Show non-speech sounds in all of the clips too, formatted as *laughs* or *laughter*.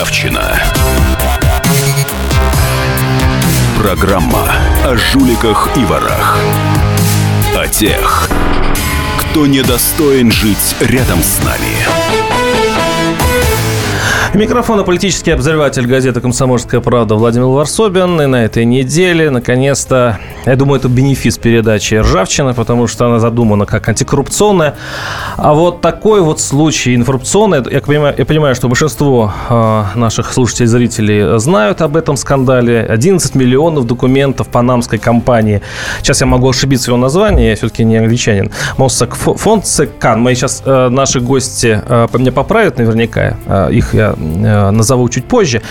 Ржавчина. Программа о жуликах и ворах. О тех, кто недостоин жить рядом с нами. Микрофон политический обозреватель газеты «Комсомольская правда» Владимир Варсобин. И на этой неделе, наконец-то, я думаю, это бенефис передачи «Ржавчина», потому что она задумана как антикоррупционная. А вот такой вот случай информационный, я понимаю, я понимаю что большинство э, наших слушателей и зрителей знают об этом скандале. 11 миллионов документов панамской компании. Сейчас я могу ошибиться в его названии, я все-таки не англичанин. Моссак Фонсекан. Мы сейчас, э, наши гости э, меня поправят наверняка. Э, их я назову чуть позже.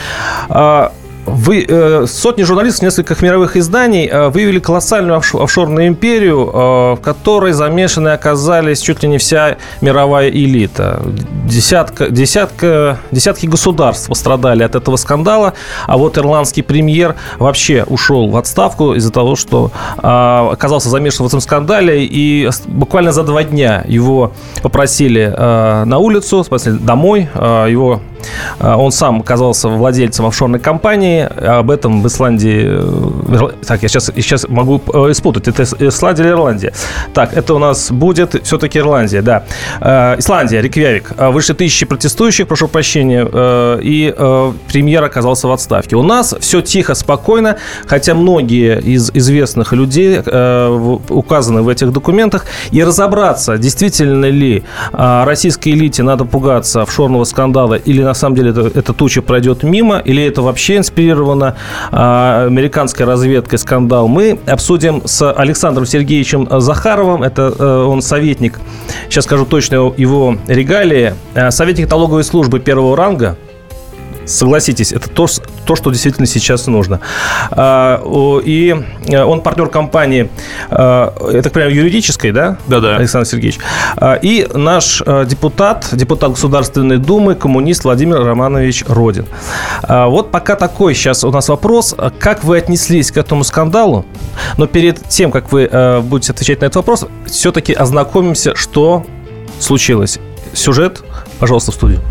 Вы, э, сотни журналистов нескольких мировых изданий э, выявили колоссальную офшорную империю, э, в которой замешаны оказались чуть ли не вся мировая элита. Десятка, десятка, десятки государств пострадали от этого скандала, а вот ирландский премьер вообще ушел в отставку из-за того, что э, оказался замешан в этом скандале, и буквально за два дня его попросили э, на улицу, смысле домой, э, его он сам оказался владельцем офшорной компании, об этом в Исландии... Э, так, я сейчас, сейчас могу э, испутать. Это Исландия или Ирландия? Так, это у нас будет все-таки Ирландия, да. Э, Исландия, Риквявик. Выше тысячи протестующих, прошу прощения, и премьер оказался в отставке. У нас все тихо, спокойно, хотя многие из известных людей указаны в этих документах. И разобраться, действительно ли российской элите надо пугаться офшорного скандала, или на самом деле это, эта туча пройдет мимо, или это вообще инспирировано а, американской разведкой скандал, мы обсудим с Александром Сергеевичем Захаровым. Это э, он советник, сейчас скажу точно его регалии, э, советник налоговой службы первого ранга – Согласитесь, это то, то что действительно сейчас нужно. А, и э, он партнер компании, я так понимаю, юридической, да? Да-да. Александр Сергеевич. А, и наш э, депутат, депутат Государственной Думы, коммунист Владимир Романович Родин. А, вот пока такой сейчас у нас вопрос. Как вы отнеслись к этому скандалу? Но перед тем, как вы э, будете отвечать на этот вопрос, все-таки ознакомимся, что случилось. Сюжет, пожалуйста, в студию.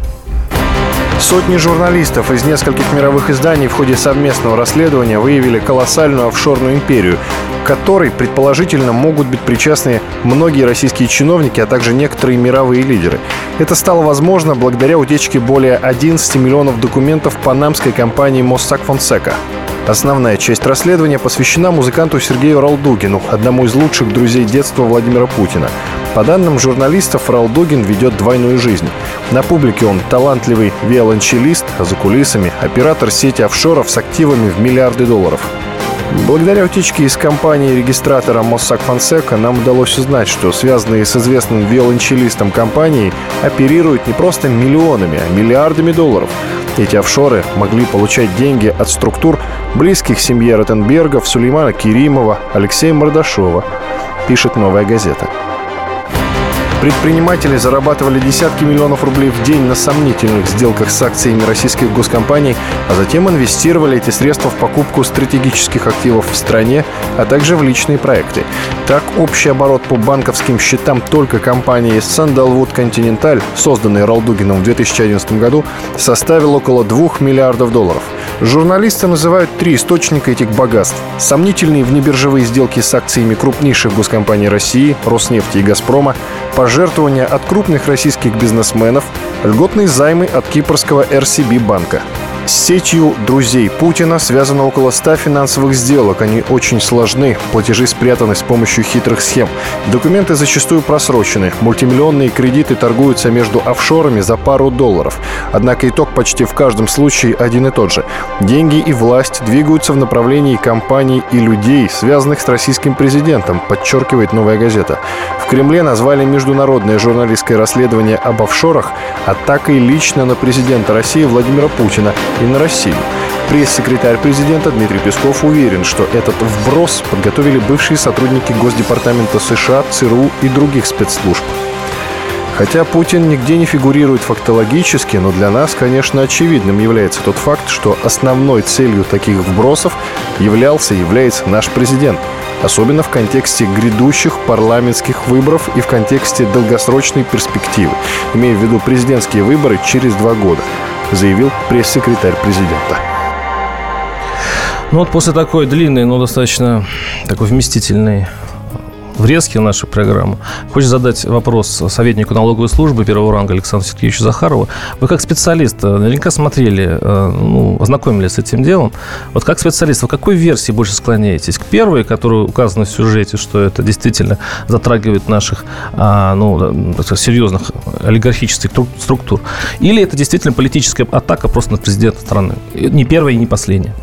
Сотни журналистов из нескольких мировых изданий в ходе совместного расследования выявили колоссальную офшорную империю, которой, предположительно, могут быть причастны многие российские чиновники, а также некоторые мировые лидеры. Это стало возможно благодаря утечке более 11 миллионов документов панамской компании Mossack Fonseca. Основная часть расследования посвящена музыканту Сергею Ралдугину, одному из лучших друзей детства Владимира Путина. По данным журналистов, Ралдугин ведет двойную жизнь. На публике он талантливый виолончелист, а за кулисами – оператор сети офшоров с активами в миллиарды долларов. Благодаря утечке из компании-регистратора Mossack Fonseca нам удалось узнать, что связанные с известным виолончелистом компании оперируют не просто миллионами, а миллиардами долларов. Эти офшоры могли получать деньги от структур, близких семье Ротенбергов, Сулеймана Керимова, Алексея Мордашова, пишет «Новая газета». Предприниматели зарабатывали десятки миллионов рублей в день на сомнительных сделках с акциями российских госкомпаний, а затем инвестировали эти средства в покупку стратегических активов в стране, а также в личные проекты. Так, общий оборот по банковским счетам только компании Sandalwood Continental, созданной Ралдугином в 2011 году, составил около 2 миллиардов долларов. Журналисты называют три источника этих богатств. Сомнительные внебиржевые сделки с акциями крупнейших госкомпаний России, Роснефти и Газпрома, пожертвования от крупных российских бизнесменов, льготные займы от кипрского RCB банка. С сетью друзей Путина связано около 100 финансовых сделок. Они очень сложны. Платежи спрятаны с помощью хитрых схем. Документы зачастую просрочены. Мультимиллионные кредиты торгуются между офшорами за пару долларов. Однако итог почти в каждом случае один и тот же. Деньги и власть двигаются в направлении компаний и людей, связанных с российским президентом, подчеркивает «Новая газета». В Кремле назвали международное журналистское расследование об офшорах атакой лично на президента России Владимира Путина и на Россию. Пресс-секретарь президента Дмитрий Песков уверен, что этот вброс подготовили бывшие сотрудники Госдепартамента США, ЦРУ и других спецслужб. Хотя Путин нигде не фигурирует фактологически, но для нас, конечно, очевидным является тот факт, что основной целью таких вбросов являлся и является наш президент. Особенно в контексте грядущих парламентских выборов и в контексте долгосрочной перспективы, имея в виду президентские выборы через два года. заявил пресс-секретарь президента. Ну вот после такой длинной, но достаточно такой вместительной врезки в нашу программу. Хочешь задать вопрос советнику налоговой службы первого ранга Александру Сергеевичу Захарову. Вы как специалист э, наверняка смотрели, э, ну, ознакомились с этим делом. Вот как специалист, вы какой версии больше склоняетесь? К первой, которая указана в сюжете, что это действительно затрагивает наших а, ну, серьезных олигархических структур? Или это действительно политическая атака просто на президента страны? Не первая и не последняя.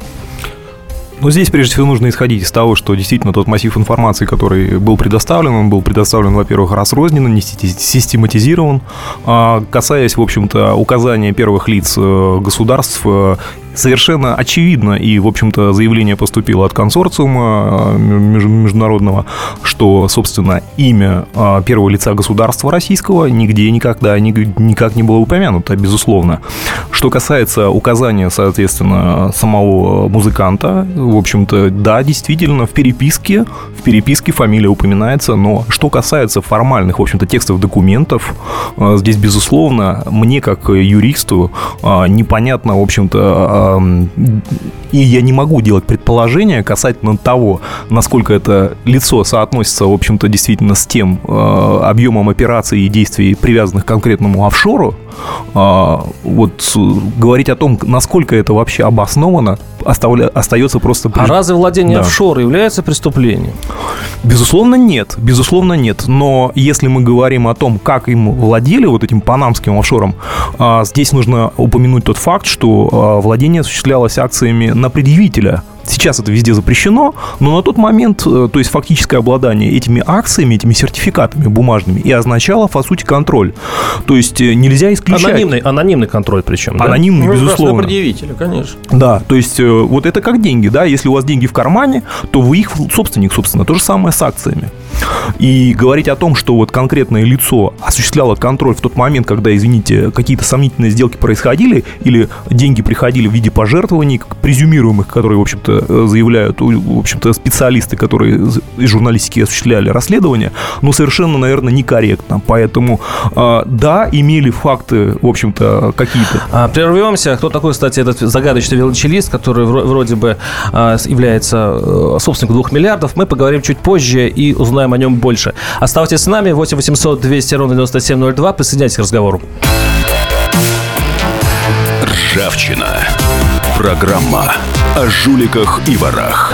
Но здесь, прежде всего, нужно исходить из того, что действительно тот массив информации, который был предоставлен, он был предоставлен, во-первых, разрозненно, не систематизирован, а касаясь, в общем-то, указания первых лиц э, государств э, совершенно очевидно, и, в общем-то, заявление поступило от консорциума э, международного, что, собственно, имя э, первого лица государства российского нигде никогда никак не было упомянуто, безусловно. Что касается указания, соответственно, самого музыканта, в общем-то, да, действительно, в переписке, в переписке фамилия упоминается, но что касается формальных, в общем-то, текстов документов, э, здесь, безусловно, мне, как юристу, непонятно, в общем-то, и я не могу делать предположения касательно того, насколько это лицо соотносится, в общем-то, действительно с тем э, объемом операций и действий, привязанных к конкретному офшору. Э, вот говорить о том, насколько это вообще обосновано, оставля... остается просто... А разве владение да. офшора является преступлением? Безусловно, нет. Безусловно, нет. Но если мы говорим о том, как им владели вот этим панамским офшором, э, здесь нужно упомянуть тот факт, что владение осуществлялось акциями на предъявителя Сейчас это везде запрещено, но на тот момент, э, то есть фактическое обладание этими акциями, этими сертификатами бумажными и означало, по сути, контроль. То есть э, нельзя исключать... Анонимный, анонимный контроль причем, Анонимный, да? безусловно. предъявителя, конечно. Да, то есть э, вот это как деньги, да, если у вас деньги в кармане, то вы их собственник, собственно, то же самое с акциями. И говорить о том, что вот конкретное лицо осуществляло контроль в тот момент, когда, извините, какие-то сомнительные сделки происходили, или деньги приходили в виде пожертвований, презюмируемых, которые, в общем-то, Э, заявляют, в общем-то, специалисты, которые из журналистики осуществляли расследование, но совершенно, наверное, некорректно. Поэтому, э, да, имели факты, в общем-то, какие-то. А, прервемся. Кто такой, кстати, этот загадочный велочелист, который вроде бы а, является собственником двух миллиардов, мы поговорим чуть позже и узнаем о нем больше. Оставайтесь с нами. 8 800 200 ровно 9702. Присоединяйтесь к разговору. Ржавчина. Программа о жуликах и ворах.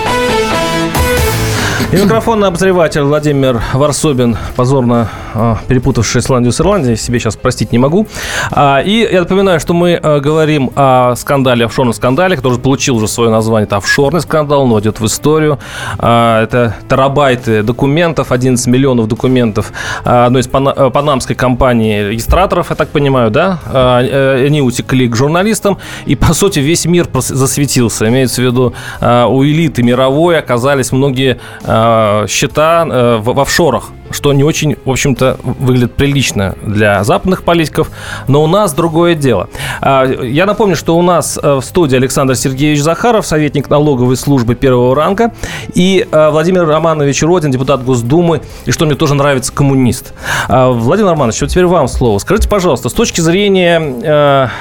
И микрофонный обозреватель Владимир Варсобин, позорно э, перепутавший Исландию с Ирландией, себе сейчас простить не могу. А, и я напоминаю, что мы э, говорим о скандале, офшорном скандале, который получил уже свое название. Это офшорный скандал, он войдет в историю. А, это терабайты документов, 11 миллионов документов одной из пана- панамской компании регистраторов, я так понимаю, да? А, они утекли к журналистам, и, по сути, весь мир засветился. Имеется в виду, у элиты мировой оказались многие Э, счета э, в, в офшорах, что не очень, в общем-то, выглядит прилично для западных политиков, но у нас другое дело. Э, я напомню, что у нас в студии Александр Сергеевич Захаров, советник налоговой службы первого ранга, и Владимир Романович Родин, депутат Госдумы, и что мне тоже нравится, коммунист. Владимир Романович, вот теперь вам слово. Скажите, пожалуйста, с точки зрения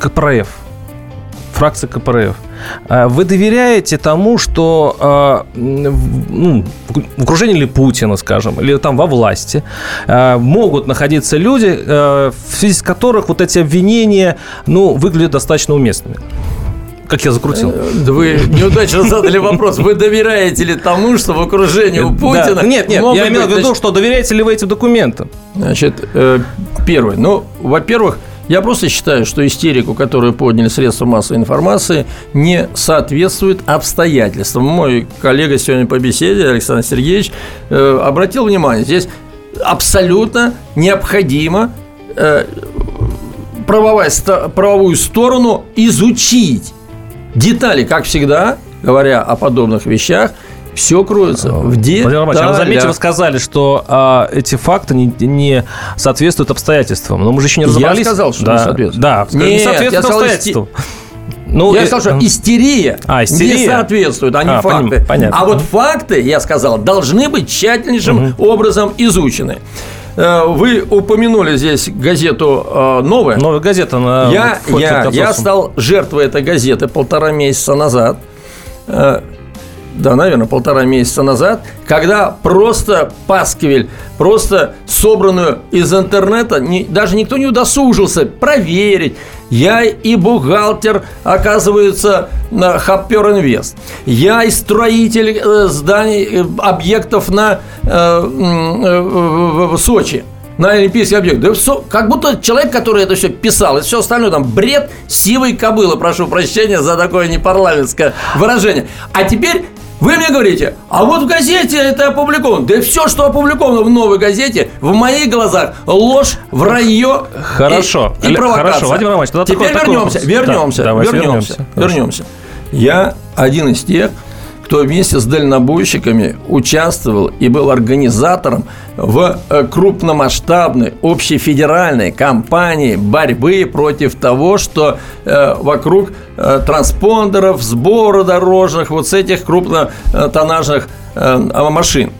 КПРФ, фракции КПРФ, а вы доверяете тому, что а, ну, в окружении или Путина, скажем, или там во власти а, могут находиться люди, в связи с которых вот эти обвинения ну, выглядят достаточно уместными? Как я закрутил? Да вы неудачно задали вопрос. Вы доверяете ли тому, что в окружении у Путина... Да. Нет, нет, я имел в виду, что доверяете ли вы этим документам? Значит, э, первый. Ну, во-первых, я просто считаю, что истерику, которую подняли средства массовой информации, не соответствует обстоятельствам. Мой коллега сегодня по беседе, Александр Сергеевич, э, обратил внимание, здесь абсолютно необходимо э, правовую сторону изучить. Детали, как всегда, говоря о подобных вещах, все кроется в деталях. Владимир Романович, а вы заметьте, вы сказали, что а, эти факты не, не соответствуют обстоятельствам. Но мы же еще не Я разобрались. сказал, что да, не соответствует. Да, Нет, не я соответствуют сказал, обстоятельствам. Ну, я э, сказал, что э, истерия, А, истерия. не соответствует, а не А, факты. понятно. А вот факты, я сказал, должны быть тщательнейшим образом изучены. Э, Вы упомянули здесь газету э, «Новая». Новая газета на я, я, я стал жертвой этой газеты полтора месяца назад. Да, наверное, полтора месяца назад, когда просто пасквиль, просто собранную из интернета, не- даже никто не удосужился проверить. Я и бухгалтер, оказывается, на Хаппер Инвест. Я и строитель э, зданий, э, объектов на э, э, в- Сочи на олимпийский объект. Да всё, как будто человек, который это все писал, и все остальное там бред сивой кобылы, прошу прощения за такое непарламентское выражение. А теперь вы мне говорите, а вот в газете это опубликовано. Да все, что опубликовано в новой газете, в моих глазах ложь, вранье Хорошо. и, и провокация. хорошо, Владимир Романович, тогда Теперь такой- такой вернемся, вопрос. вернемся, Да, вернемся, вернемся. Вернемся. Я один из тех, кто вместе с дальнобойщиками участвовал и был организатором в э, крупномасштабной общефедеральной кампании борьбы против того, что э, вокруг э, транспондеров, сбора дорожных, вот с этих крупнотоннажных э, машин.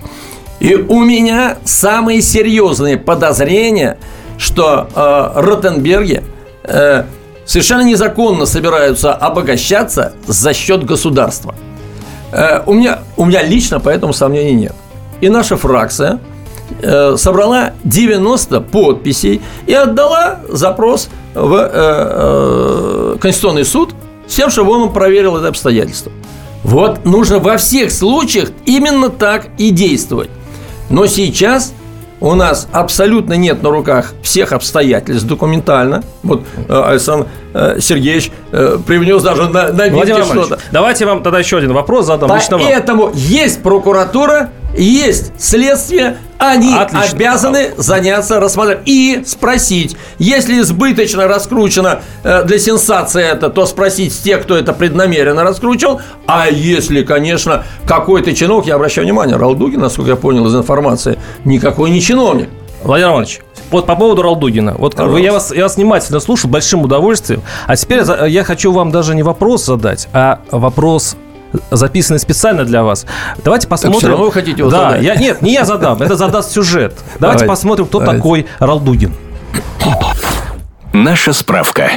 И у меня самые серьезные подозрения, что э, Ротенберги э, совершенно незаконно собираются обогащаться за счет государства. Э, у, меня, у меня лично поэтому сомнений нет. И наша фракция э, собрала 90 подписей и отдала запрос в э, Конституционный суд с тем, чтобы он проверил это обстоятельство. Вот нужно во всех случаях именно так и действовать. Но сейчас у нас абсолютно нет на руках всех обстоятельств документально. Вот Александр Сергеевич э, привнес даже на, на Владимир что-то. давайте вам тогда еще один вопрос задам. Поэтому есть прокуратура, есть следствие, они Отлично. обязаны заняться рассмотрением и спросить, если избыточно раскручено э, для сенсации это, то спросить тех, кто это преднамеренно раскручивал, а если, конечно, какой-то чиновник, я обращаю внимание, Ралдугин, насколько я понял из информации, никакой не чиновник. Владимир Иванович, вот по поводу Ралдугина. Вот бы я вас, я вас внимательно слушаю, большим удовольствием. А теперь я хочу вам даже не вопрос задать, а вопрос записанный специально для вас. Давайте посмотрим. всё равно вы хотите его да, задать. Я, нет, не я задам, это задаст сюжет. *laughs* Давайте Давайте. посмотрим, кто Давайте. такой Ралдугин. Наша справка.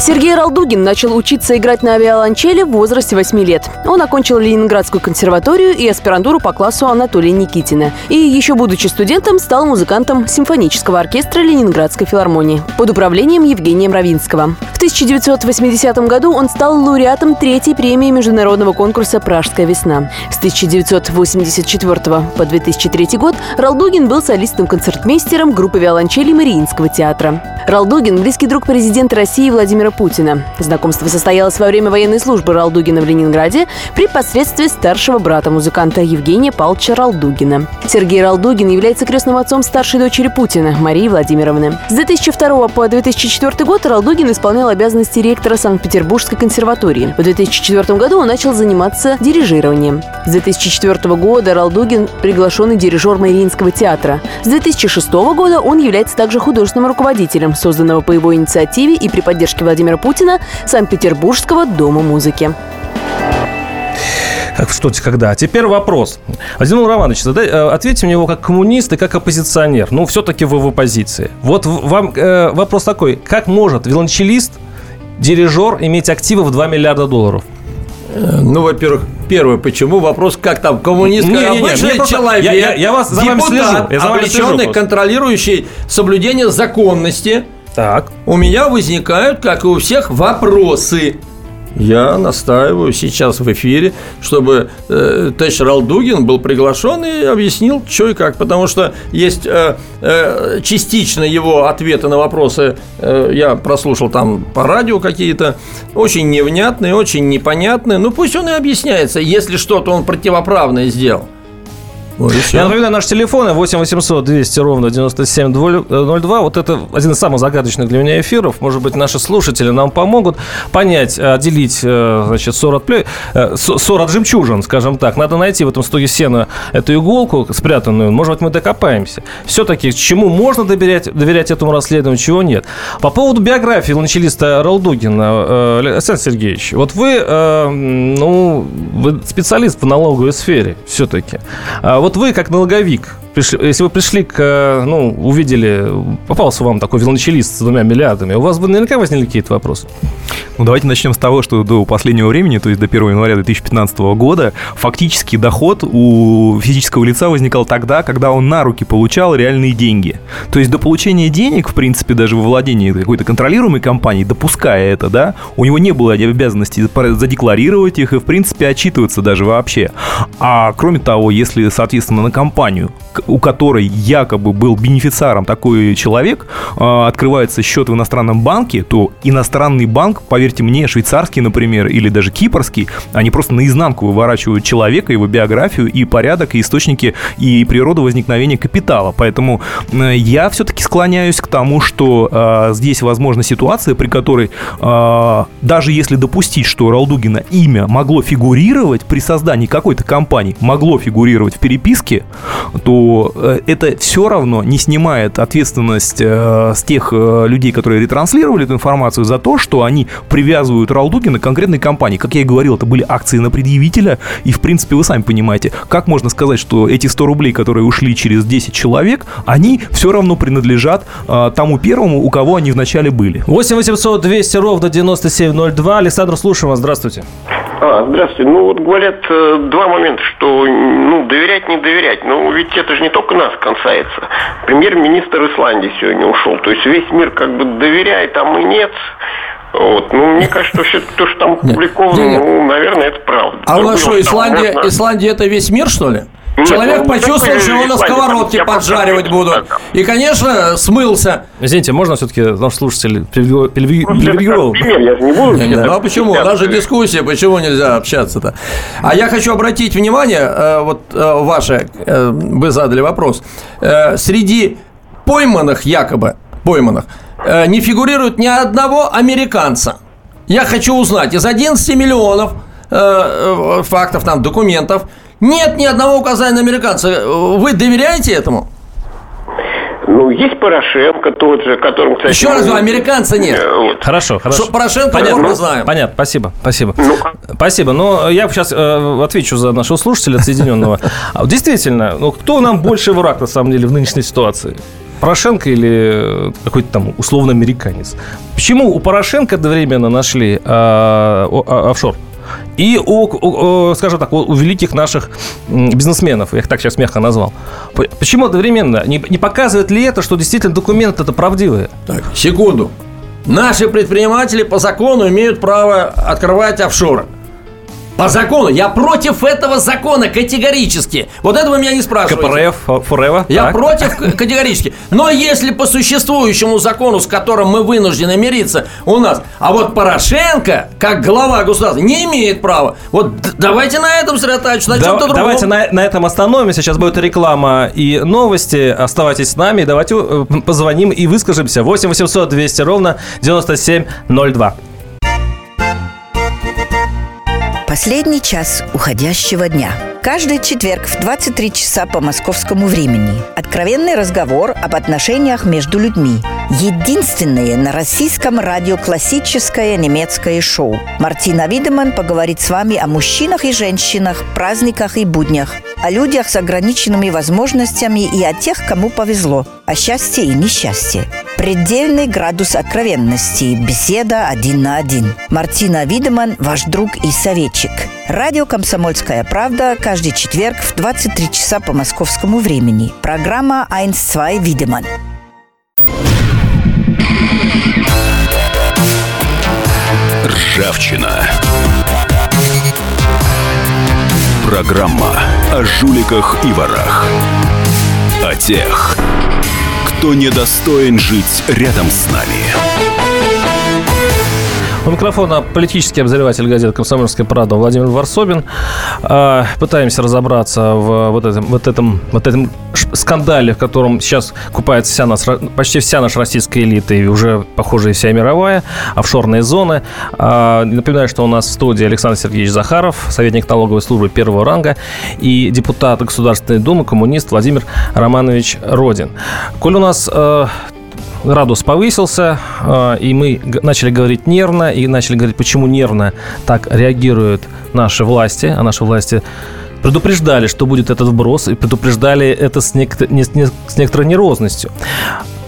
Сергей Ралдугин начал учиться играть на авиаланчеле в возрасте 8 лет. Он окончил Ленинградскую консерваторию и аспирантуру по классу Анатолия Никитина. И еще будучи студентом, стал музыкантом симфонического оркестра Ленинградской филармонии под управлением Евгения Мравинского. В 1980 году он стал лауреатом третьей премии международного конкурса «Пражская весна». С 1984 по 2003 год Ралдугин был солистом-концертмейстером группы виолончели Мариинского театра. Ралдугин – близкий друг президента России Владимира Путина. Знакомство состоялось во время военной службы Ралдугина в Ленинграде при посредстве старшего брата музыканта Евгения Павловича Ралдугина. Сергей Ралдугин является крестным отцом старшей дочери Путина, Марии Владимировны. С 2002 по 2004 год Ралдугин исполнял обязанности ректора Санкт-Петербургской консерватории. В 2004 году он начал заниматься дирижированием. С 2004 года Ралдугин – приглашенный дирижер Мариинского театра. С 2006 года он является также художественным руководителем созданного по его инициативе и при поддержке Владимира Путина Санкт-Петербургского дома музыки. Как что когда. А теперь вопрос. Владимир Романович, задай, э, ответьте мне его как коммунист и как оппозиционер. Ну, все-таки вы в оппозиции. Вот в- вам э, вопрос такой. Как может виолончелист, дирижер иметь активы в 2 миллиарда долларов? Ну, во-первых, первое, почему вопрос, как там, коммунист, Не-не-не, обычный мне просто- человек, я- я- я вас- за вами депутат, слежу, я за вами слежу контролирующий соблюдение законности, Так. у меня возникают, как и у всех, вопросы. Я настаиваю сейчас в эфире, чтобы э, Тэш Ралдугин был приглашен и объяснил, что и как. Потому что есть э, э, частично его ответы на вопросы, э, я прослушал там по радио какие-то, очень невнятные, очень непонятные. Ну пусть он и объясняется, если что-то он противоправное сделал. Вот Я напоминаю, наши телефоны 8 800 200 ровно 9702. Вот это один из самых загадочных для меня эфиров. Может быть, наши слушатели нам помогут понять, отделить, э, значит, 40, 40 э, жемчужин, скажем так. Надо найти в этом стоге сена эту иголку спрятанную. Может быть, мы докопаемся. Все-таки, чему можно доверять, доверять этому расследованию, чего нет. По поводу биографии ланчелиста Ралдугина, э, Александр Сергеевич, вот вы, ну, вы специалист в налоговой сфере все-таки. А вот вот вы, как налоговик, пришли, если вы пришли к, э, ну, увидели, попался вам такой велончелист с двумя миллиардами, у вас бы наверняка возникли какие-то вопросы? Ну, давайте начнем с того, что до последнего времени, то есть до 1 января 2015 года, фактически доход у физического лица возникал тогда, когда он на руки получал реальные деньги. То есть до получения денег, в принципе, даже во владении какой-то контролируемой компании, допуская это, да, у него не было обязанности задекларировать их и, в принципе, отчитываться даже вообще. А кроме того, если, соответственно, на компанию, у которой якобы был бенефициаром такой человек, а, открывается счет в иностранном банке, то иностранный банк, поверьте мне, швейцарский, например, или даже кипрский, они просто наизнанку выворачивают человека, его биографию и порядок, и источники, и природу возникновения капитала. Поэтому я все-таки склоняюсь к тому, что э, здесь возможна ситуация, при которой э, даже если допустить, что Ралдугина имя могло фигурировать при создании какой-то компании, могло фигурировать в переписке, то Э, это все равно не снимает ответственность э, с тех э, людей, которые ретранслировали эту информацию, за то, что они привязывают Ралдугина к конкретной компании. Как я и говорил, это были акции на предъявителя, и, в принципе, вы сами понимаете, как можно сказать, что эти 100 рублей, которые ушли через 10 человек, они все равно принадлежат тому первому, у кого они вначале были. 8 800 200 ровно 9702. Александр, слушаем вас. Здравствуйте. А, здравствуйте. Ну, вот говорят два момента, что, ну, доверять, не доверять. Ну, ведь это же не только нас касается. Премьер-министр Исландии сегодня ушел. То есть весь мир как бы доверяет, а мы нет. Вот. Ну, мне кажется, что то, что там опубликовано, ну, наверное, это правда. А у нас что, Исландия. Исландия это весь мир, что ли? Человек ну, почувствовал, что его на сковородке поджаривать будут. И, конечно, смылся. Извините, можно все-таки наш слушатель привилегировал? Я же не буду. Не, не, ну а почему? У нас же дискуссия, почему нельзя общаться-то? А я хочу обратить внимание, э, вот э, ваше, э, вы задали вопрос. Среди пойманных якобы, пойманных, не фигурирует ни одного американца. Я хочу узнать, из 11 миллионов фактов, там, документов, нет ни одного указания на американца. Вы доверяете этому? Ну, есть Порошенко тот же, которым, кстати... Еще раз, американца нет. Э, вот. Хорошо, хорошо. Что Порошенко Понятно. мы знаем. Понятно, спасибо, спасибо. Ну, спасибо, но я сейчас э, отвечу за нашего слушателя отсоединенного. А, действительно, ну, кто нам больше враг, на самом деле, в нынешней ситуации? Порошенко или какой-то там условно американец? Почему у Порошенко одновременно нашли э, э, офшор? И у, у, скажем так, у великих наших бизнесменов, я их так сейчас мягко назвал. Почему одновременно? Не, не показывает ли это, что действительно документы это правдивые? Так, секунду. Наши предприниматели по закону имеют право открывать офшоры. По закону. Я против этого закона категорически. Вот это вы меня не спрашиваете. КПРФ, Форева. Я так. против *laughs* категорически. Но если по существующему закону, с которым мы вынуждены мириться, у нас, а вот Порошенко, как глава государства, не имеет права. Вот давайте на этом сосредотачиваться, на да, чем-то другом. Давайте на, на этом остановимся. Сейчас будет реклама и новости. Оставайтесь с нами. Давайте э, позвоним и выскажемся. 8 800 200 ровно 9702. Последний час уходящего дня. Каждый четверг в 23 часа по московскому времени. Откровенный разговор об отношениях между людьми. Единственное на российском радио классическое немецкое шоу. Мартина Видеман поговорит с вами о мужчинах и женщинах, праздниках и буднях, о людях с ограниченными возможностями и о тех, кому повезло, о счастье и несчастье. Предельный градус откровенности. Беседа один на один. Мартина Видеман, ваш друг и советчик. Радио «Комсомольская правда» каждый четверг в 23 часа по московскому времени. Программа «Айнс-2 Видеман». Ржавчина. Программа о жуликах и ворах. О тех, кто недостоин жить рядом с нами. У микрофона политический обозреватель газеты «Комсомольская правда» Владимир Варсобин. А, пытаемся разобраться в вот этом, вот этом, вот этом скандале, в котором сейчас купается вся нас, почти вся наша российская элита и уже, похоже, и вся мировая, офшорные зоны. А, напоминаю, что у нас в студии Александр Сергеевич Захаров, советник налоговой службы первого ранга и депутат Государственной Думы, коммунист Владимир Романович Родин. Коль у нас э, градус повысился, э, и мы начали говорить нервно, и начали говорить, почему нервно так реагируют наши власти, а наши власти предупреждали, что будет этот вброс, и предупреждали это с, нек- с некоторой нервозностью.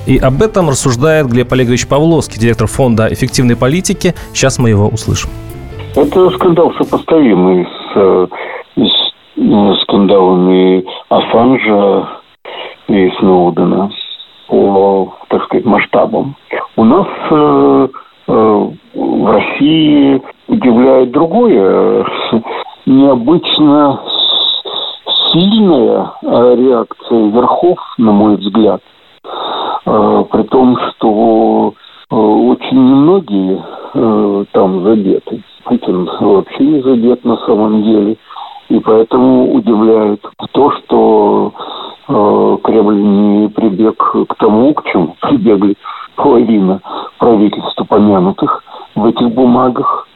И об этом рассуждает Глеб Олегович Павловский, директор фонда эффективной политики. Сейчас мы его услышим. Это скандал сопоставимый с, э, с э, скандалами Ассанжа и Сноудена по, сказать, масштабам. У нас э, э, в России удивляет другое. Необычно сильная э, реакция верхов, на мой взгляд, э, при том, что э, очень немногие э, там задеты. Путин вообще не задет на самом деле. И поэтому удивляет то, что Кремль не прибег к тому, к чему прибегли половина правительств помянутых в этих бумагах,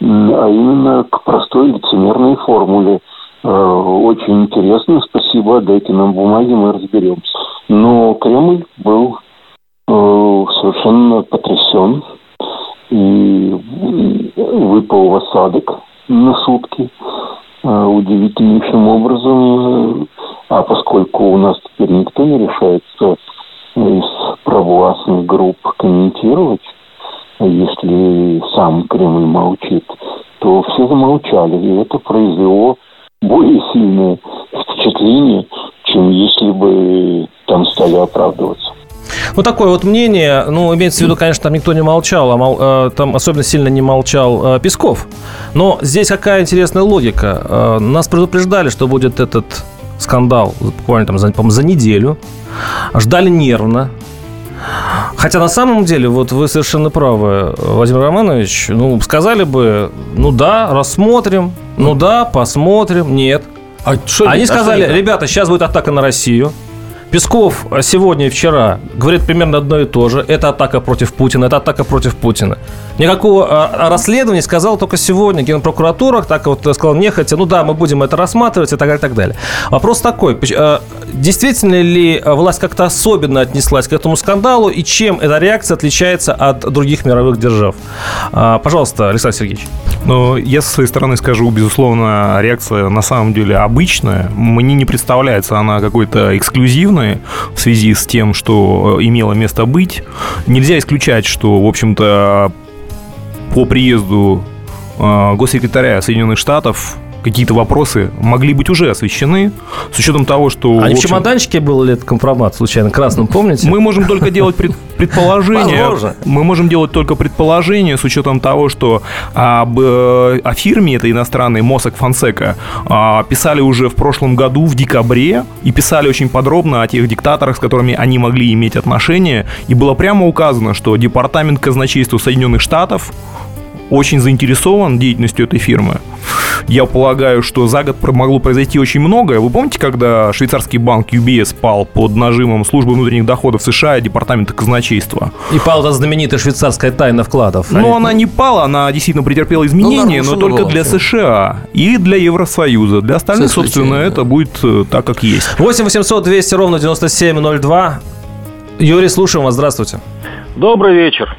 а именно к простой лицемерной формуле. Э, очень интересно, спасибо, дайте нам бумаги, мы разберемся. Но Кремль был э, совершенно потрясен и выпал в осадок на сутки удивительнейшим образом а поскольку у нас теперь никто не решается из провластных групп комментировать, если сам Кремль молчит, то все замолчали. И это произвело более сильное впечатление, чем если бы там стали оправдываться. Вот такое вот мнение. Ну, имеется в виду, конечно, там никто не молчал, а мол, э, там особенно сильно не молчал э, Песков. Но здесь какая интересная логика. Э, нас предупреждали, что будет этот скандал буквально там за, за неделю. Ждали нервно. Хотя на самом деле, вот вы совершенно правы, Владимир Романович, ну, сказали бы, ну да, рассмотрим, ну да, посмотрим, нет. А что Они сказали, а ребята, сейчас будет атака на Россию, Песков сегодня и вчера говорит примерно одно и то же. Это атака против Путина, это атака против Путина. Никакого а, расследования сказал только сегодня Генпрокуратура, так вот сказал нехотя, ну да, мы будем это рассматривать и так далее, и так далее. Вопрос такой, а, действительно ли власть как-то особенно отнеслась к этому скандалу и чем эта реакция отличается от других мировых держав? А, пожалуйста, Александр Сергеевич. Ну, я со своей стороны скажу, безусловно, реакция на самом деле обычная. Мне не представляется она какой-то эксклюзивной в связи с тем, что э, имело место быть. Нельзя исключать, что, в общем-то, по приезду э, госсекретаря Соединенных Штатов какие-то вопросы могли быть уже освещены, с учетом того, что... А в, общем, в чемоданчике был ли этот компромат, случайно, красным, помните? Мы можем только делать пред, предположение. Мы можем делать только предположение с учетом того, что об, э, о фирме этой иностранной Мосок Фонсека а, писали уже в прошлом году, в декабре, и писали очень подробно о тех диктаторах, с которыми они могли иметь отношения, и было прямо указано, что Департамент казначейства Соединенных Штатов очень заинтересован деятельностью этой фирмы. Я полагаю, что за год могло произойти очень многое. Вы помните, когда швейцарский банк UBS пал под нажимом службы внутренних доходов США и департамента казначейства? И пала эта знаменитая швейцарская тайна вкладов. Но Они... она не пала, она действительно претерпела изменения, но, но только для США и для Евросоюза. Для остальных, собственно, да. это будет э, так, как есть. 8 800 200 ровно 9702. Юрий, слушаем вас. Здравствуйте. Добрый вечер.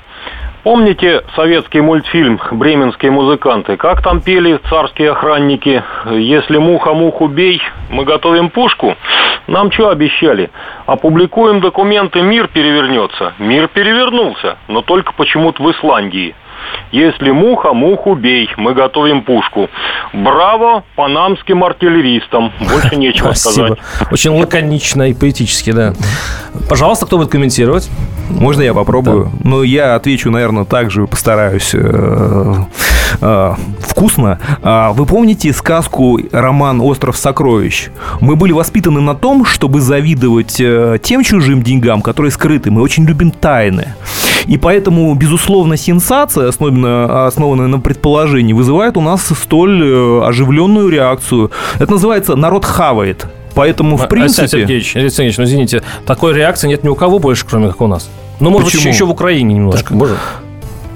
Помните советский мультфильм «Бременские музыканты»? Как там пели царские охранники? «Если муха муху бей, мы готовим пушку». Нам что обещали? Опубликуем документы, мир перевернется. Мир перевернулся, но только почему-то в Исландии. Если муха, муху бей, мы готовим пушку. Браво панамским артиллеристам. Больше нечего *laughs* сказать. Очень лаконично и поэтически, да. Пожалуйста, кто будет комментировать? Можно я попробую? Да. Ну, я отвечу, наверное, также постараюсь э, э, вкусно. А, вы помните сказку роман «Остров сокровищ»? Мы были воспитаны на том, чтобы завидовать э, тем чужим деньгам, которые скрыты. Мы очень любим тайны. И поэтому, безусловно, сенсация, основанная, основанная на предположении, вызывает у нас столь э, оживленную реакцию. Это называется «народ хавает». Поэтому, в принципе... Александр Сергеевич, Александр Сергеевич, ну, извините, такой реакции нет ни у кого больше, кроме как у нас. Ну, может Почему? быть, еще в Украине немножко. Так, можно?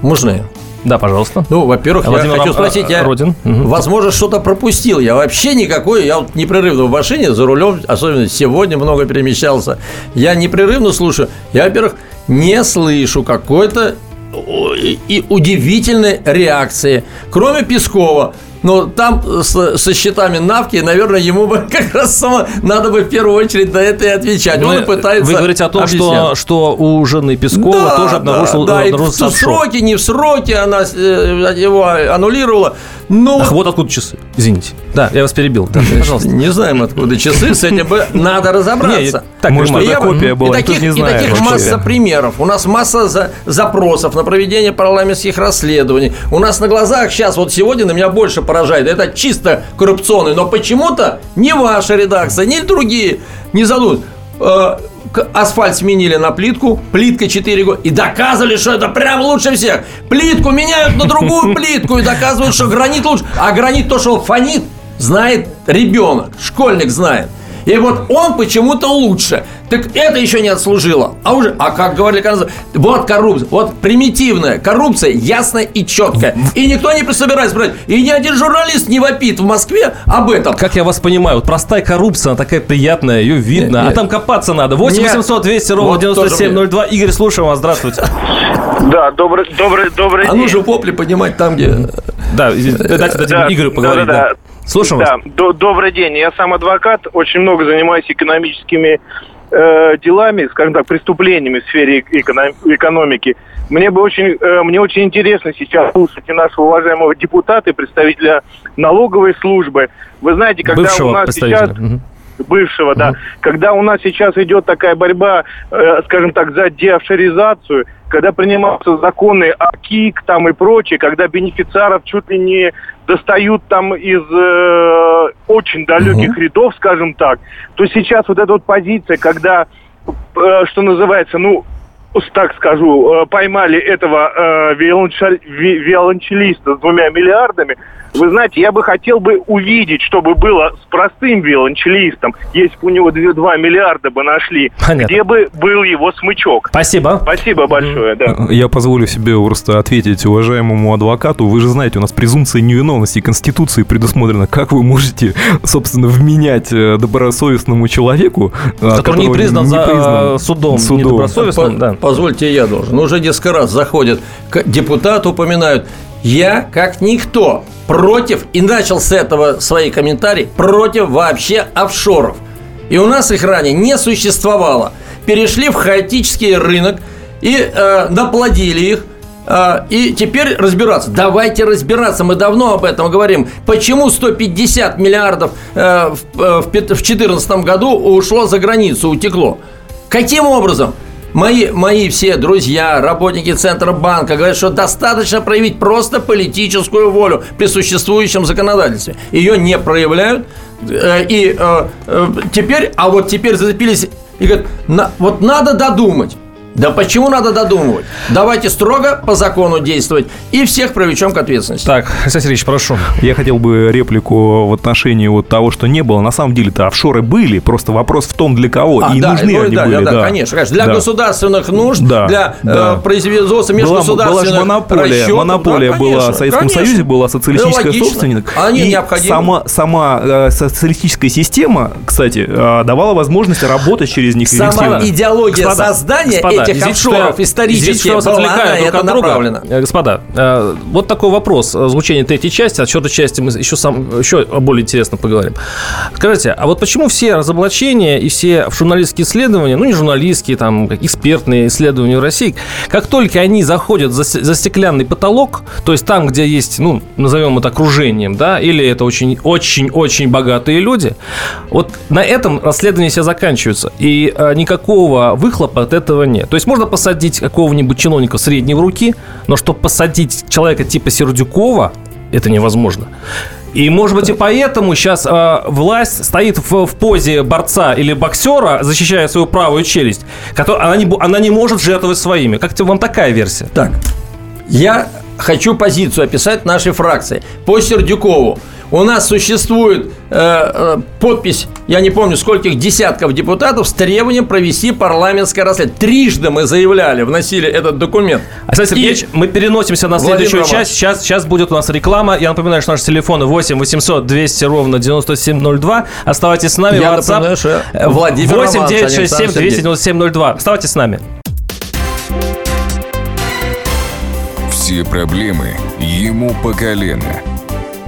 Можно? Да, пожалуйста. Ну, во-первых, я Владимир хочу спросить, я, Родин. возможно, что-то пропустил. Я вообще никакой, я вот непрерывно в машине, за рулем, особенно сегодня много перемещался. Я непрерывно слушаю. Я, во-первых, не слышу какой-то и удивительной реакции. Кроме Пескова, но там с, со счетами Навки, наверное, ему бы *laughs* как раз само, надо бы в первую очередь на это и отвечать. Он пытается Вы говорите о том, что, что у жены Пескова да, тоже обнаружил, да, да, обнаружился и в сроке, не в сроке она э, его аннулировала. Но... Ах, вот откуда часы. Извините. Да, я вас перебил. Да, пожалуйста. Не знаем, откуда часы. С этим бы надо разобраться. так, Может, это копия была, и таких, не знает. И таких масса примеров. У нас масса за, запросов на проведение парламентских расследований. У нас на глазах сейчас, вот сегодня на меня больше поражает. Это чисто коррупционный. Но почему-то ни ваша редакция, ни другие не задумывают э, асфальт сменили на плитку, плитка 4 года, и доказывали, что это прям лучше всех. Плитку меняют на другую *laughs* плитку и доказывают, что гранит лучше. А гранит то, что фонит, знает ребенок, школьник знает. И вот он почему-то лучше. Так это еще не отслужило. А уже, а как говорили, вот коррупция, вот примитивная коррупция, ясная и четкая. И никто не собирается брать. И ни один журналист не вопит в Москве об этом. Как я вас понимаю, вот простая коррупция, она такая приятная, ее видно. Нет, а нет. там копаться надо. 8 800 200 ровно вот 9702. Игорь, слушаем вас. Здравствуйте. Да, добрый, добрый, добрый а день. А нужно вопли поднимать там, где... Да, дайте дадим Игорю поговорить. Да, да, да. Слушаем да, вас. добрый день. Я сам адвокат, очень много занимаюсь экономическими э, делами, скажем так, преступлениями в сфере эконом, экономики. Мне бы очень, э, мне очень интересно сейчас слушать и нашего уважаемого депутата и представителя налоговой службы. Вы знаете, когда Бывшего у нас сейчас... Угу бывшего, да. Когда у нас сейчас идет такая борьба, э, скажем так, за деофшоризацию, когда принимаются законы о КИК там и прочее, когда бенефициаров чуть ли не достают там из э, очень далеких угу. рядов, скажем так, то сейчас вот эта вот позиция, когда, э, что называется, ну, так скажу, э, поймали этого э, виолончелиста с двумя миллиардами, вы знаете, я бы хотел бы увидеть, чтобы было с простым виолончелистом, если бы у него 2 миллиарда бы нашли, Понятно. где бы был его смычок. Спасибо. Спасибо большое, да. Я позволю себе просто ответить уважаемому адвокату. Вы же знаете, у нас презумпция невиновности Конституции предусмотрена. Как вы можете, собственно, вменять э, добросовестному человеку, э, который не признан, не признан за судом, судом. недобросовестным, По, да. Позвольте, я должен. Уже несколько раз заходят депутат, упоминают. Я, как никто, против, и начал с этого свои комментарии, против вообще офшоров. И у нас их ранее не существовало. Перешли в хаотический рынок и э, наплодили их. Э, и теперь разбираться. Давайте разбираться. Мы давно об этом говорим. Почему 150 миллиардов э, в 2014 э, году ушло за границу, утекло? Каким образом? Мои, мои все друзья, работники Центробанка говорят, что достаточно проявить просто политическую волю при существующем законодательстве. Ее не проявляют. Э, и э, э, теперь, а вот теперь зацепились и говорят, вот надо додумать. Да почему надо додумывать? Давайте строго по закону действовать и всех привлечем к ответственности. Так, Александр Сергеевич, прошу. Я хотел бы реплику в отношении вот того, что не было. На самом деле-то офшоры были, просто вопрос в том, для кого. А, и да, нужны ну, они да, были. Да, да, конечно, конечно. Для да. государственных нужд, да, для да. Э, производства межгосударственных была, была монополия, расчетов. монополия да, была в Советском конечно. Союзе, была социалистическая да, собственность. Они и необходимы. Сама, сама э, социалистическая система, кстати, э, давала возможность работать через них. Сама идеология господа, создания господа, этих офшоров исторически была на это направлена. Э, господа, э, вот такой вопрос. Звучание третьей части, а четвертой части мы еще, сам, еще более интересно поговорим. Скажите, а вот почему все разоблачения и все журналистские исследования, ну не журналистские, там, экспертные исследования в России, как только они заходят за, за стеклянный потолок, то есть там, где есть, ну, назовем это окружением, да, или это очень-очень-очень богатые люди, вот на этом расследования все заканчиваются, и э, никакого выхлопа от этого нет. То есть можно посадить какого-нибудь чиновника средней руки, но чтобы посадить человека типа Сердюкова, это невозможно. И, может быть, и поэтому сейчас э, власть стоит в, в позе борца или боксера, защищая свою правую челюсть, которая, она, не, она не может жертвовать своими. Как вам такая версия? Так, я хочу позицию описать нашей фракции по Сердюкову. У нас существует э, э, подпись, я не помню, скольких десятков депутатов с требованием провести парламентское расследование. Трижды мы заявляли, вносили этот документ. Александр Сергеевич, мы переносимся на следующую Владимир часть. Сейчас, сейчас будет у нас реклама. Я напоминаю, что наши телефоны 8 800 200 ровно 9702. Оставайтесь с нами. Я WhatsApp напоминаю, что Владимир 8 967 297 02. Оставайтесь с нами. Все проблемы ему по колено.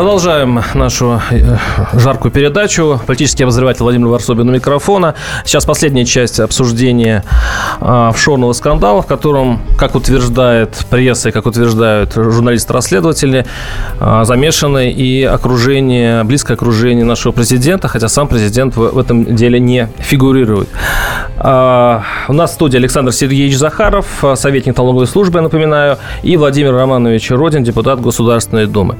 Продолжаем нашу э, жаркую передачу. Политический обозреватель Владимир Варсобин у микрофона. Сейчас последняя часть обсуждения а, офшорного скандала, в котором, как утверждает пресса и как утверждают журналисты-расследователи, а, замешаны и окружение, близкое окружение нашего президента, хотя сам президент в, этом деле не фигурирует. А, у нас в студии Александр Сергеевич Захаров, советник налоговой службы, я напоминаю, и Владимир Романович Родин, депутат Государственной Думы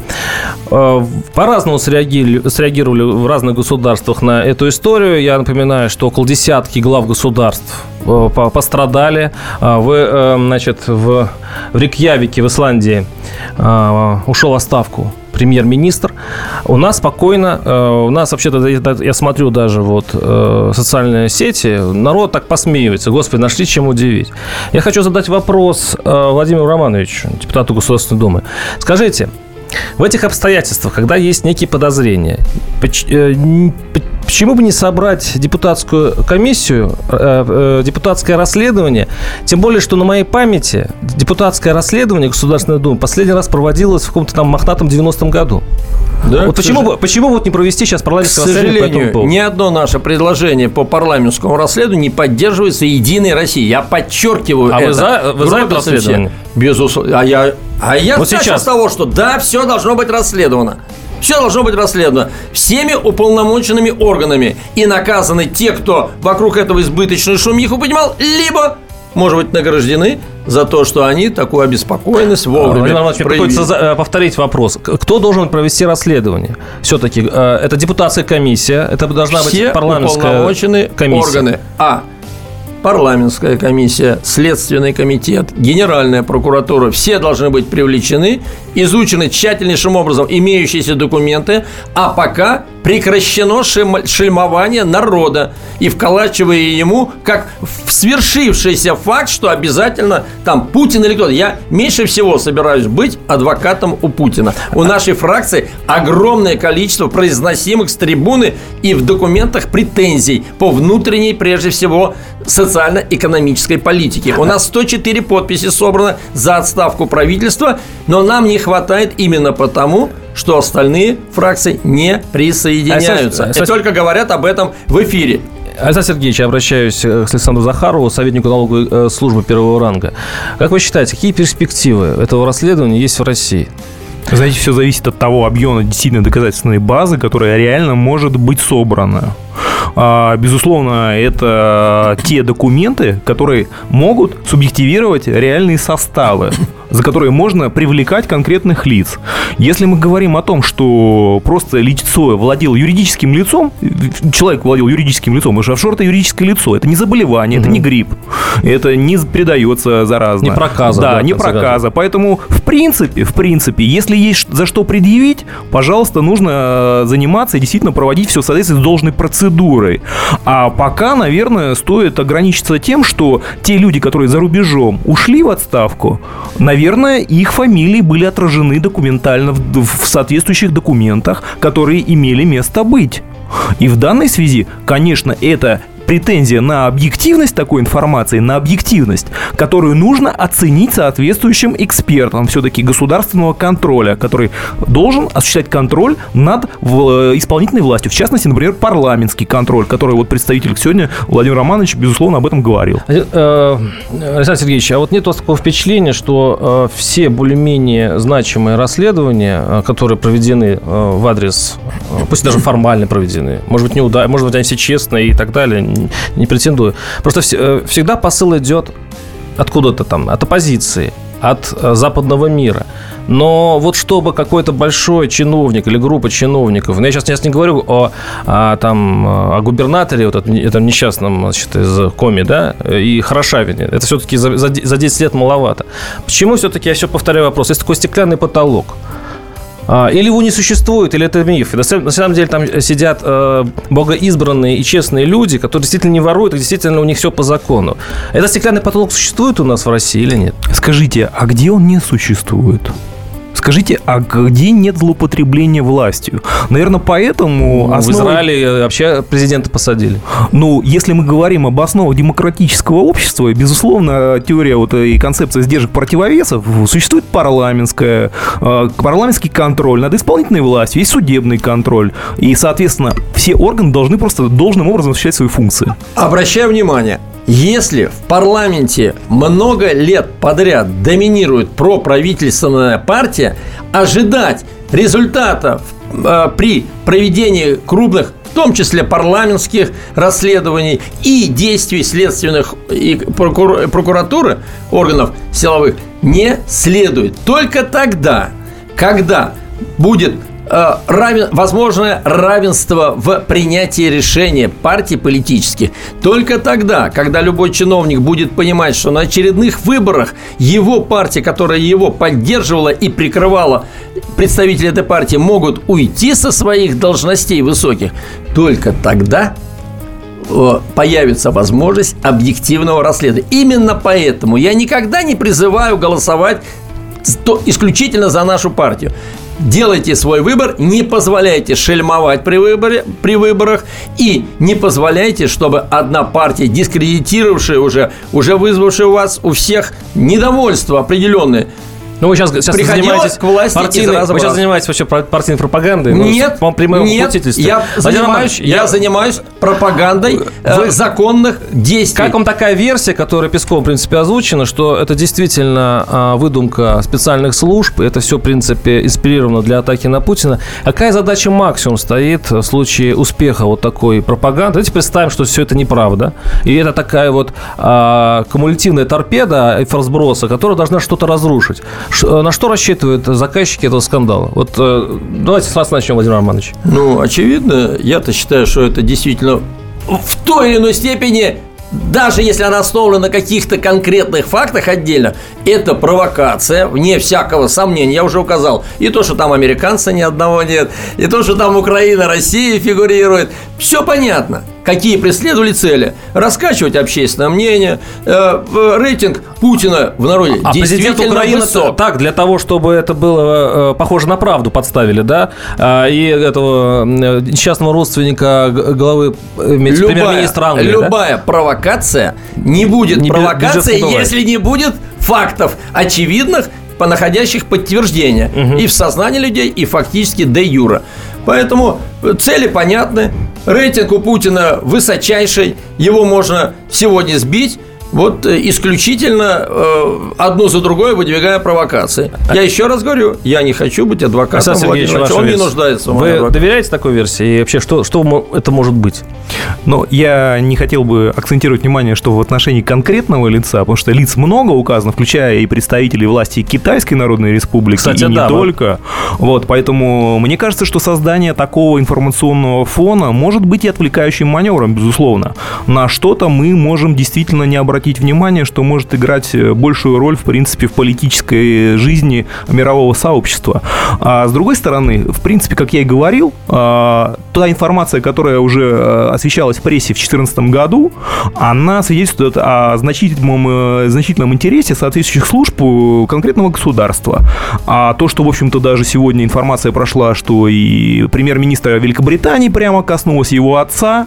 по-разному среагировали, среагировали в разных государствах на эту историю. Я напоминаю, что около десятки глав государств э, пострадали. А, в, э, значит, в, в Рикьявике, в Исландии, а, ушел в отставку премьер-министр. У нас спокойно, э, у нас вообще-то, я смотрю даже вот социальные сети, народ так посмеивается. Господи, нашли чем удивить. Я хочу задать вопрос Владимиру Романовичу, депутату Государственной Думы. Скажите, в этих обстоятельствах, когда есть некие подозрения, э, почему бы не собрать депутатскую комиссию, э, э, депутатское расследование? Тем более, что на моей памяти депутатское расследование Государственной Думы последний раз проводилось в каком-то там мохнатом 90-м году. Да, вот почему, бы, почему вот не провести сейчас парламентское расследование по этому поводу? ни одно наше предложение по парламентскому расследованию не поддерживается Единой Россией. Я подчеркиваю а это. вы за, вы за это расследование? Безусловно. А я, а я вот сейчас. с того, что да, все должно быть расследовано. Все должно быть расследовано всеми уполномоченными органами. И наказаны те, кто вокруг этого избыточную шумиху поднимал, либо может быть, награждены за то, что они такую обеспокоенность вовремя Владимир приходится э, повторить вопрос. Кто должен провести расследование? Все-таки э, это депутатская комиссия, это должна Все быть парламентская комиссия. органы. А парламентская комиссия, следственный комитет, генеральная прокуратура, все должны быть привлечены, изучены тщательнейшим образом имеющиеся документы, а пока прекращено шельмование народа и вколачивая ему как свершившийся факт, что обязательно там Путин или кто-то. Я меньше всего собираюсь быть адвокатом у Путина. У нашей фракции огромное количество произносимых с трибуны и в документах претензий по внутренней, прежде всего, социально-экономической политике. У нас 104 подписи собрано за отставку правительства, но нам не хватает именно потому, что остальные фракции не присоединяются. А, и только говорят об этом в эфире. Александр Сергеевич, я обращаюсь э, к Александру Захарову, советнику налоговой э, службы первого ранга. Как вы считаете, какие перспективы этого расследования есть в России? Знаете, все зависит от того объема действительно доказательственной базы, которая реально может быть собрана. А, безусловно, это те документы, которые могут субъективировать реальные составы за которые можно привлекать конкретных лиц. Если мы говорим о том, что просто лицо владел юридическим лицом, человек владел юридическим лицом, потому что офшор это юридическое лицо, это не заболевание, угу. это не грипп, это не передается заразно. Не проказа. Да, да не проказа. Поэтому, в принципе, в принципе, если есть за что предъявить, пожалуйста, нужно э, заниматься и действительно проводить все в соответствии с должной процедурой. А пока, наверное, стоит ограничиться тем, что те люди, которые за рубежом ушли в отставку, наверное, их фамилии были отражены документально в, в соответствующих документах, которые имели место быть. И в данной связи, конечно, это претензия на объективность такой информации, на объективность, которую нужно оценить соответствующим экспертам все-таки государственного контроля, который должен осуществлять контроль над э, исполнительной властью. В частности, например, парламентский контроль, который вот представитель сегодня Владимир Романович, безусловно, об этом говорил. Э, Александр Сергеевич, а вот нет у вас такого впечатления, что э, все более-менее значимые расследования, которые проведены в адрес, пусть даже формально проведены, может быть, неудачно, может быть, они все честные и так далее, не претендую. Просто э, всегда посыл идет откуда-то там, от оппозиции, от э, западного мира. Но вот чтобы какой-то большой чиновник или группа чиновников, ну, я сейчас, сейчас не говорю о, о, там, о губернаторе, вот этом, этом несчастном значит, из Коми, да, и Хорошавине, это все-таки за, за 10 лет маловато. Почему все-таки, я все повторяю вопрос, есть такой стеклянный потолок – а, или его не существует, или это миф. На самом деле там сидят э, богоизбранные и честные люди, которые действительно не воруют, и действительно у них все по закону. Этот стеклянный потолок существует у нас в России или нет? Скажите, а где он не существует? Скажите, а где нет злоупотребления властью? Наверное, поэтому... Ну, основой... В Израиле вообще президента посадили. Ну, если мы говорим об основах демократического общества, безусловно, теория вот и концепция сдержек противовесов, существует парламентская, э, парламентский контроль над исполнительной властью, есть судебный контроль. И, соответственно, все органы должны просто должным образом осуществлять свои функции. Обращаю внимание, если в парламенте много лет подряд доминирует проправительственная партия, ожидать результатов э, при проведении крупных в том числе парламентских расследований и действий следственных и прокур... прокуратуры органов силовых не следует. Только тогда, когда будет равен, возможное равенство в принятии решения партий политических. Только тогда, когда любой чиновник будет понимать, что на очередных выборах его партия, которая его поддерживала и прикрывала представители этой партии, могут уйти со своих должностей высоких, только тогда э, появится возможность объективного расследования. Именно поэтому я никогда не призываю голосовать исключительно за нашу партию делайте свой выбор, не позволяйте шельмовать при, выборе, при выборах и не позволяйте, чтобы одна партия, дискредитировавшая уже, уже вызвавшая у вас у всех недовольство определенное, ну, вы сейчас, сейчас занимаетесь к власти партийной, Вы сейчас занимаетесь вообще партийной пропагандой? Нет, по прямому нет, я занимаюсь, я... я занимаюсь пропагандой э, вы... законных действий. Как вам такая версия, которая Песком, в принципе, озвучена, что это действительно а, выдумка специальных служб, это все, в принципе, инспирировано для атаки на Путина. Какая задача максимум стоит в случае успеха вот такой пропаганды? Давайте представим, что все это неправда. И это такая вот а, кумулятивная торпеда форсброса, которая должна что-то разрушить. Э, на что рассчитывают заказчики этого скандала? Вот э, давайте с вас начнем, Владимир Романович. Ну, очевидно, я-то считаю, что это действительно в той или иной степени даже если она основана на каких-то конкретных фактах отдельно, это провокация, вне всякого сомнения, я уже указал. И то, что там американца ни одного нет, и то, что там Украина, Россия фигурирует, все понятно. Какие преследовали цели? Раскачивать общественное мнение, э, рейтинг Путина в народе а президент Украины высок. так, для того, чтобы это было э, похоже на правду подставили, да? А, и этого э, несчастного родственника главы э, премьер-министра Англии, Любая да? провокация не будет не провокацией, если не будет фактов очевидных, по находящих подтверждения угу. и в сознании людей, и фактически де юра. Поэтому цели понятны. Рейтинг у Путина высочайший. Его можно сегодня сбить. Вот э, исключительно э, одну за другой выдвигая провокации. Я еще раз говорю, я не хочу быть адвокатом Сергеевич, Владимира Он не нуждается в Вы адвокате. доверяете такой версии? И вообще, что, что это может быть? Но я не хотел бы акцентировать внимание, что в отношении конкретного лица, потому что лиц много указано, включая и представителей власти Китайской Народной Республики, Кстати, и не да, только. Вот, поэтому мне кажется, что создание такого информационного фона может быть и отвлекающим маневром, безусловно. На что-то мы можем действительно не обратить внимание, что может играть э, большую роль, в принципе, в политической жизни мирового сообщества. А с другой стороны, в принципе, как я и говорил, а, та информация, которая уже э, освещалась в прессе в 2014 году, она свидетельствует о значительном, э, значительном интересе соответствующих служб конкретного государства. А то, что, в общем-то, даже сегодня информация прошла, что и премьер-министра Великобритании прямо коснулась его отца,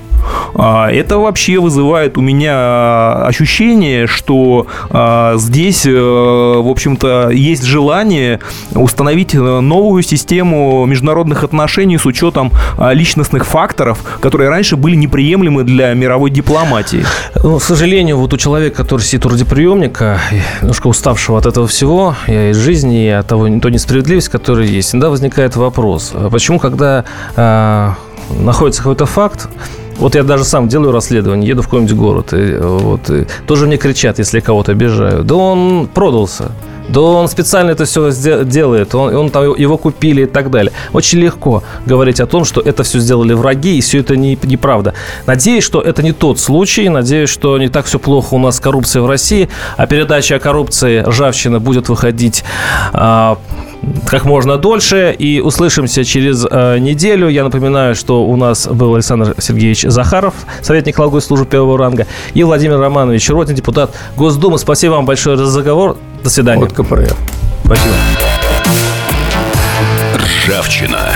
а, это вообще вызывает у меня ощущение, что а, здесь, э, в общем-то, есть желание установить э, новую систему международных отношений с учетом а, личностных факторов, которые раньше были неприемлемы для мировой дипломатии. Ну, к сожалению, вот у человека, который сидит у радиоприемника, немножко уставшего от этого всего, и из жизни, и от того, той несправедливости, которая есть, всегда возникает вопрос, а почему, когда а, находится какой-то факт, вот я даже сам делаю расследование, еду в какой-нибудь город, и, вот, и тоже мне кричат, если я кого-то обижаю. Да он продался. Да он специально это все делает, он, он там его купили и так далее. Очень легко говорить о том, что это все сделали враги, и все это не, неправда. Надеюсь, что это не тот случай, надеюсь, что не так все плохо у нас с коррупцией в России, а передача о коррупции «Ржавчина» будет выходить а, как можно дольше. И услышимся через э, неделю. Я напоминаю, что у нас был Александр Сергеевич Захаров, советник налоговой службы первого ранга, и Владимир Романович Ротин, депутат Госдумы. Спасибо вам большое за разговор. До свидания. Вот КПРФ. Спасибо. Ржавчина.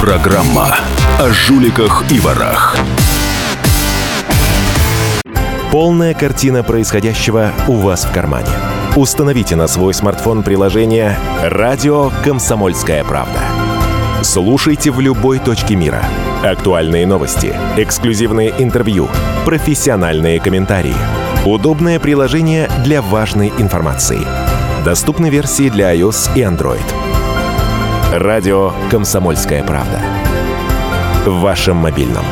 Программа о жуликах и ворах. Полная картина происходящего у вас в кармане. Установите на свой смартфон приложение «Радио Комсомольская правда». Слушайте в любой точке мира. Актуальные новости, эксклюзивные интервью, профессиональные комментарии. Удобное приложение для важной информации. Доступны версии для iOS и Android. Радио «Комсомольская правда». В вашем мобильном.